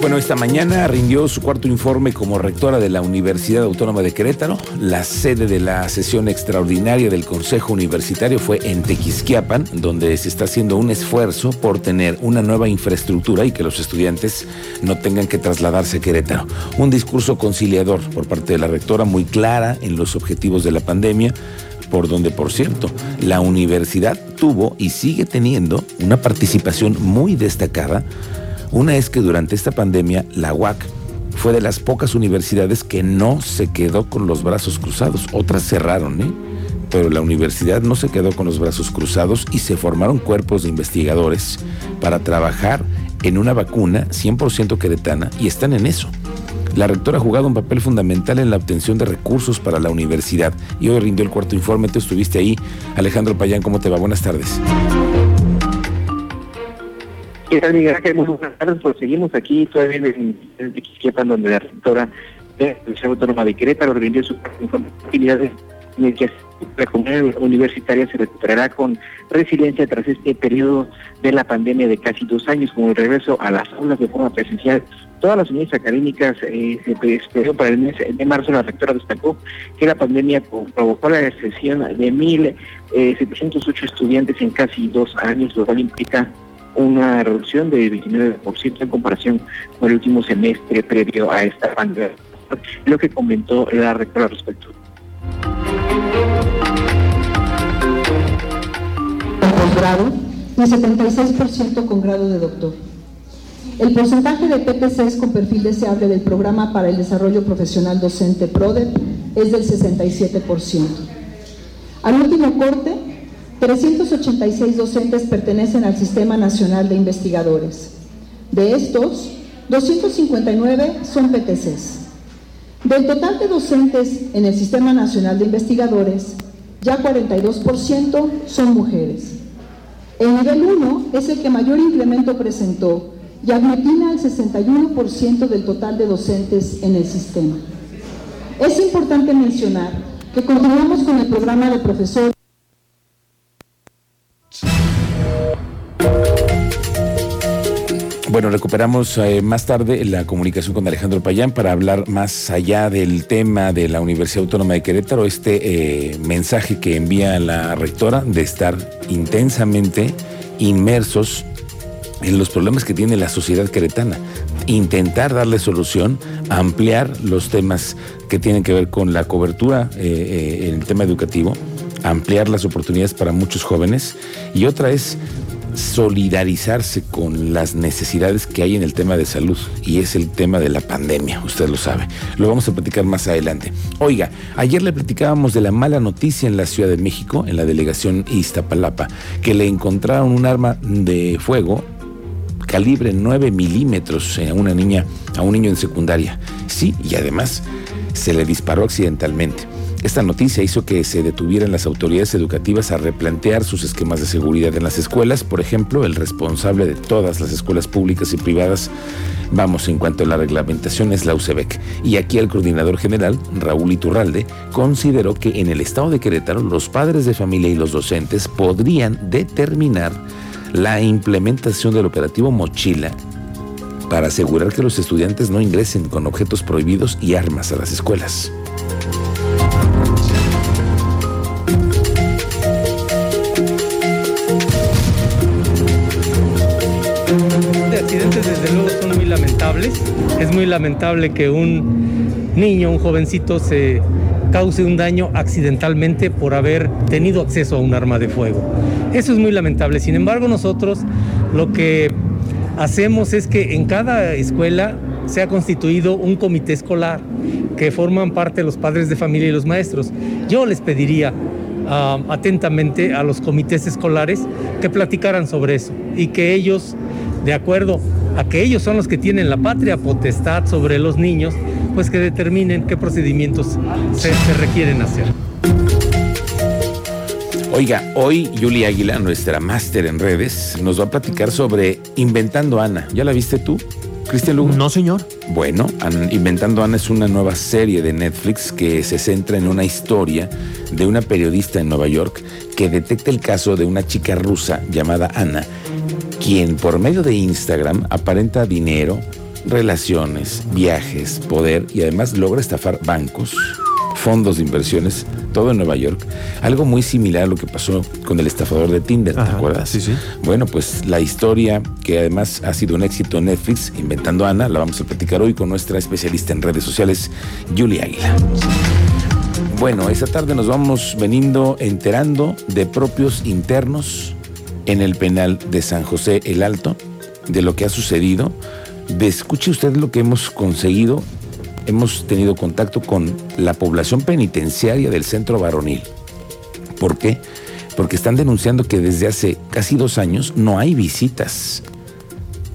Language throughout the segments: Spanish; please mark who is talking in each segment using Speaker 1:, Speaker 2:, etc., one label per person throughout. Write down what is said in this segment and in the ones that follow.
Speaker 1: Bueno, esta mañana rindió su cuarto informe como rectora de la Universidad Autónoma de Querétaro. La sede de la sesión extraordinaria del Consejo Universitario fue en Tequisquiapan, donde se está haciendo un esfuerzo por tener una nueva infraestructura y que los estudiantes no tengan que trasladarse a Querétaro. Un discurso conciliador por parte de la rectora muy clara en los objetivos de la pandemia por donde, por cierto, la universidad tuvo y sigue teniendo una participación muy destacada una es que durante esta pandemia la UAC fue de las pocas universidades que no se quedó con los brazos cruzados. Otras cerraron, ¿eh? Pero la universidad no se quedó con los brazos cruzados y se formaron cuerpos de investigadores para trabajar en una vacuna 100% queretana y están en eso. La rectora ha jugado un papel fundamental en la obtención de recursos para la universidad y hoy rindió el cuarto informe. Tú estuviste ahí. Alejandro Payán, ¿cómo te va? Buenas tardes.
Speaker 2: ¿Qué tal, Miguel? Muy buenas tardes. Pues seguimos aquí todavía en el Tequisquiapan, donde la rectora de la Universidad Autónoma de Querétaro rindió sus actividades en el que la comunidad universitaria se recuperará con resiliencia tras este periodo de la pandemia de casi dos años, con el regreso a las aulas de forma presencial. Todas las unidades académicas eh, se esperó para el mes de marzo. La rectora destacó que la pandemia provocó la recesión de 1.708 eh, estudiantes en casi dos años, lo cual una reducción de 29% en comparación con el último semestre previo a esta pandemia, lo que comentó la rectora al respecto.
Speaker 3: Grado y 76% con grado de doctor. El porcentaje de PPCs con perfil deseable del Programa para el Desarrollo Profesional Docente PRODEP es del 67%. Al último corte, 386 docentes pertenecen al Sistema Nacional de Investigadores. De estos, 259 son PTCs. Del total de docentes en el Sistema Nacional de Investigadores, ya 42% son mujeres. El nivel 1 es el que mayor incremento presentó y aglutina el 61% del total de docentes en el sistema. Es importante mencionar que continuamos con el programa de profesor
Speaker 1: Bueno, recuperamos eh, más tarde la comunicación con Alejandro Payán para hablar más allá del tema de la Universidad Autónoma de Querétaro, este eh, mensaje que envía la rectora de estar intensamente inmersos en los problemas que tiene la sociedad queretana, intentar darle solución, ampliar los temas que tienen que ver con la cobertura eh, en el tema educativo, ampliar las oportunidades para muchos jóvenes. Y otra es solidarizarse con las necesidades que hay en el tema de salud y es el tema de la pandemia, usted lo sabe. Lo vamos a platicar más adelante. Oiga, ayer le platicábamos de la mala noticia en la Ciudad de México, en la delegación Iztapalapa, que le encontraron un arma de fuego calibre 9 milímetros a una niña, a un niño en secundaria. Sí, y además se le disparó accidentalmente. Esta noticia hizo que se detuvieran las autoridades educativas a replantear sus esquemas de seguridad en las escuelas. Por ejemplo, el responsable de todas las escuelas públicas y privadas, vamos, en cuanto a la reglamentación, es la UCEBEC. Y aquí el coordinador general, Raúl Iturralde, consideró que en el estado de Querétaro los padres de familia y los docentes podrían determinar la implementación del operativo Mochila para asegurar que los estudiantes no ingresen con objetos prohibidos y armas a las escuelas.
Speaker 4: Desde luego son muy lamentables. Es muy lamentable que un niño, un jovencito se cause un daño accidentalmente por haber tenido acceso a un arma de fuego. Eso es muy lamentable. Sin embargo, nosotros lo que hacemos es que en cada escuela se ha constituido un comité escolar que forman parte los padres de familia y los maestros. Yo les pediría ah, atentamente a los comités escolares que platicaran sobre eso y que ellos, de acuerdo a que ellos son los que tienen la patria potestad sobre los niños, pues que determinen qué procedimientos se, requieren hacer.
Speaker 1: Oiga, hoy Julia Águila, nuestra máster en redes, nos va a platicar sobre Inventando Ana. ¿Ya la viste tú? Cristian Lugo.
Speaker 5: No, señor.
Speaker 1: Bueno, Inventando Ana es una nueva serie de Netflix que se centra en una historia de una periodista en Nueva York que detecta el caso de una chica rusa llamada Ana quien por medio de Instagram aparenta dinero, relaciones, viajes, poder y además logra estafar bancos, fondos de inversiones, todo en Nueva York. Algo muy similar a lo que pasó con el estafador de Tinder, ¿te acuerdas?
Speaker 5: Sí, sí.
Speaker 1: Bueno, pues la historia que además ha sido un éxito en Netflix, Inventando a Ana, la vamos a platicar hoy con nuestra especialista en redes sociales, Julia Águila. Bueno, esta tarde nos vamos veniendo enterando de propios internos en el penal de San José el Alto, de lo que ha sucedido. Escuche usted lo que hemos conseguido. Hemos tenido contacto con la población penitenciaria del centro varonil. ¿Por qué? Porque están denunciando que desde hace casi dos años no hay visitas.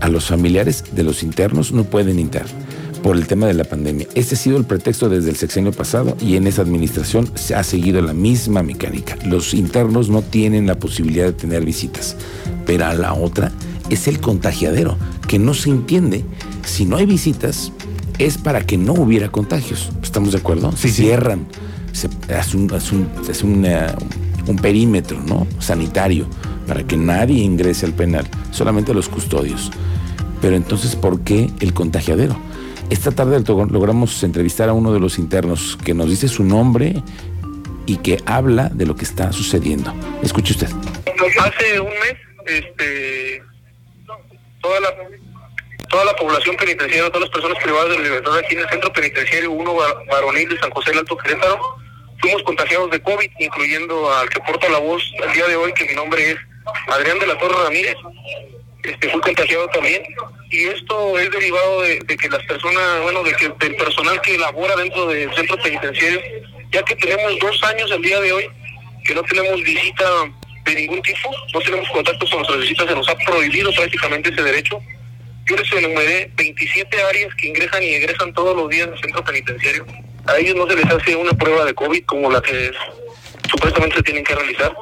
Speaker 1: A los familiares de los internos no pueden entrar por el tema de la pandemia. Este ha sido el pretexto desde el sexenio pasado y en esa administración se ha seguido la misma mecánica. Los internos no tienen la posibilidad de tener visitas, pero a la otra es el contagiadero, que no se entiende. Si no hay visitas, es para que no hubiera contagios. ¿Estamos de acuerdo? Se cierran, se hace, un, un perímetro ¿no? sanitario para que nadie ingrese al penal, solamente los custodios. Pero entonces, ¿por qué el contagiadero? Esta tarde logramos entrevistar a uno de los internos que nos dice su nombre y que habla de lo que está sucediendo. Escuche usted.
Speaker 6: Hace un mes, este, toda la toda la población penitenciaria, todas las personas privadas de libertad aquí en el centro penitenciario 1 varonil de San José del Alto Querétaro, fuimos contagiados de COVID, incluyendo al que porta la voz el día de hoy, que mi nombre es Adrián de la Torre Ramírez. Este, fui contagiado también y esto es derivado de, que las personas, bueno, de que del personal que labora dentro del centro penitenciario, ya que tenemos dos años el día de hoy que no tenemos visita de ningún tipo, no tenemos contacto con nuestras visitas, se nos ha prohibido prácticamente ese derecho. Yo les enumeré 27 áreas que ingresan y egresan todos los días del centro penitenciario. A ellos no se les hace una prueba de COVID como la que supuestamente se tienen que realizar.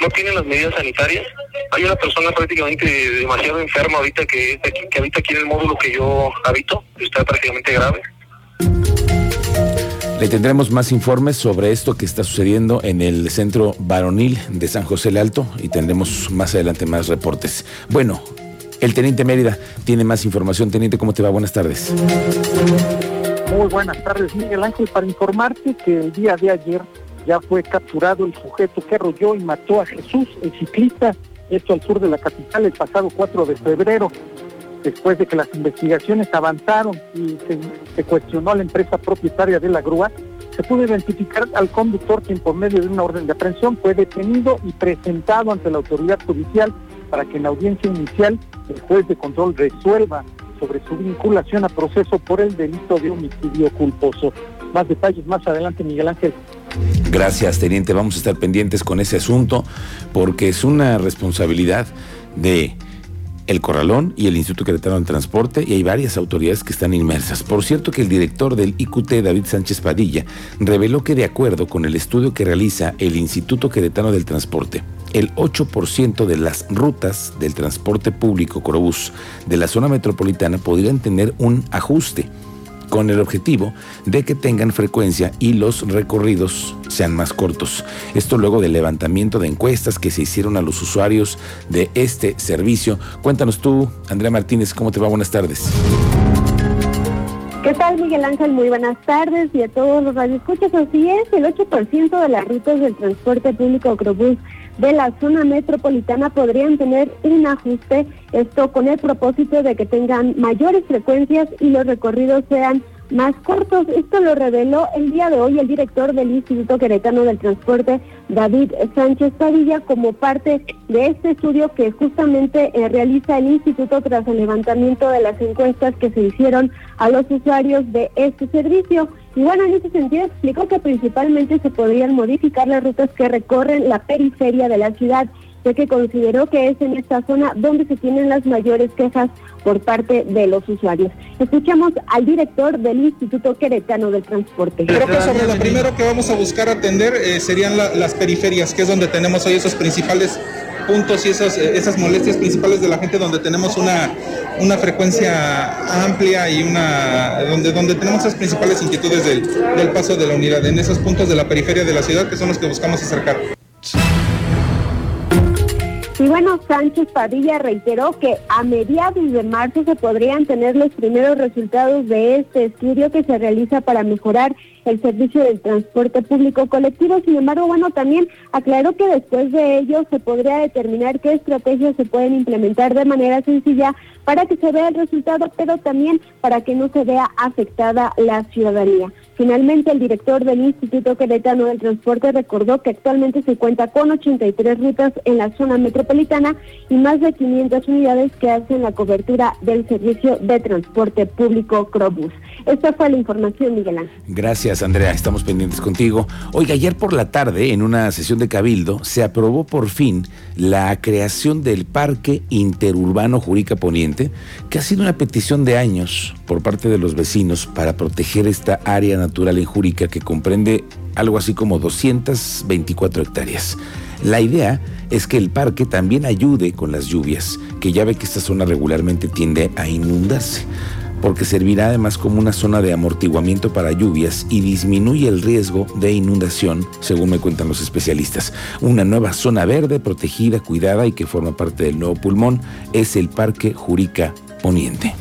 Speaker 6: No tienen las medidas sanitarias hay una persona prácticamente demasiado enferma ahorita que, que habita aquí en el módulo que yo habito, está prácticamente grave.
Speaker 1: Le tendremos más informes sobre esto que está sucediendo en el centro varonil de San José el Alto y tendremos más adelante más reportes. Bueno, el teniente Mérida tiene más información. Teniente, ¿cómo te va? Buenas tardes.
Speaker 7: Muy buenas tardes, Miguel Ángel, para informarte que el día de ayer ya fue capturado el sujeto que arrolló y mató a Jesús, el ciclista esto al sur de la capital el pasado 4 de febrero, después de que las investigaciones avanzaron y se, cuestionó a la empresa propietaria de la grúa, se pudo identificar al conductor quien por medio de una orden de aprehensión fue detenido y presentado ante la autoridad judicial para que en audiencia inicial el juez de control resuelva sobre su vinculación a proceso por el delito de homicidio culposo. Más detalles más adelante, Miguel Ángel.
Speaker 1: Gracias, teniente. Vamos a estar pendientes con ese asunto porque es una responsabilidad de el Corralón y el Instituto Queretano de Transporte y hay varias autoridades que están inmersas. Por cierto que el director del IQT, David Sánchez Padilla, reveló que de acuerdo con el estudio que realiza el Instituto Queretano del Transporte, el 8% de las rutas del transporte público Corobús de la zona metropolitana podrían tener un ajuste con el objetivo de que tengan frecuencia y los recorridos sean más cortos. Esto luego del levantamiento de encuestas que se hicieron a los usuarios de este servicio. Cuéntanos tú, Andrea Martínez, ¿cómo te va? Buenas tardes.
Speaker 8: ¿Qué tal, Miguel Ángel? Muy buenas tardes y a todos los radioescuchas. Así es, el 8% de las rutas del transporte público Ocrobús de la zona metropolitana podrían tener un ajuste, esto con el propósito de que tengan mayores frecuencias y los recorridos sean más cortos. Esto lo reveló el día de hoy el director del Instituto Queretano del Transporte, David Sánchez Padilla, como parte de este estudio que justamente eh, realiza el Instituto tras el levantamiento de las encuestas que se hicieron a los usuarios de este servicio. Y bueno, en ese sentido explicó que principalmente se podrían modificar las rutas que recorren la periferia de la ciudad ya que consideró que es en esta zona donde se tienen las mayores quejas por parte de los usuarios. Escuchamos al director del Instituto Queretano del Transporte.
Speaker 9: Creo que sobre lo primero que vamos a buscar atender eh, serían las periferias, que es donde tenemos hoy esos principales puntos y esas, eh, esas molestias principales de la gente donde tenemos una, una frecuencia amplia y una donde, donde tenemos esas principales inquietudes del, del paso de la unidad, en esos puntos de la periferia de la ciudad que son los que buscamos acercar.
Speaker 8: Y bueno, Sánchez Padilla reiteró que a mediados de marzo se podrían tener los primeros resultados de este estudio que se realiza para mejorar el servicio del transporte público colectivo. Sin embargo, bueno, también aclaró que después de ello se podría determinar qué estrategias se pueden implementar de manera sencilla para que se vea el resultado, pero también para que no se vea afectada la ciudadanía. Finalmente, el director del Instituto Queretano del Transporte recordó que actualmente se cuenta con 83 rutas en la zona metropolitana y más de 500 unidades que hacen la cobertura del servicio de transporte público Crobus. Esta fue la información, Miguel Ángel.
Speaker 1: Gracias, Andrea. Estamos pendientes contigo. Oiga, ayer por la tarde, en una sesión de Cabildo, se aprobó por fin la creación del Parque Interurbano Jurica Poniente, que ha sido una petición de años por parte de los vecinos para proteger esta área natural en Jurica que comprende algo así como 224 hectáreas. La idea es que el parque también ayude con las lluvias, que ya ve que esta zona regularmente tiende a inundarse porque servirá además como una zona de amortiguamiento para lluvias y disminuye el riesgo de inundación, según me cuentan los especialistas. Una nueva zona verde, protegida, cuidada y que forma parte del nuevo pulmón es el Parque Jurica Poniente.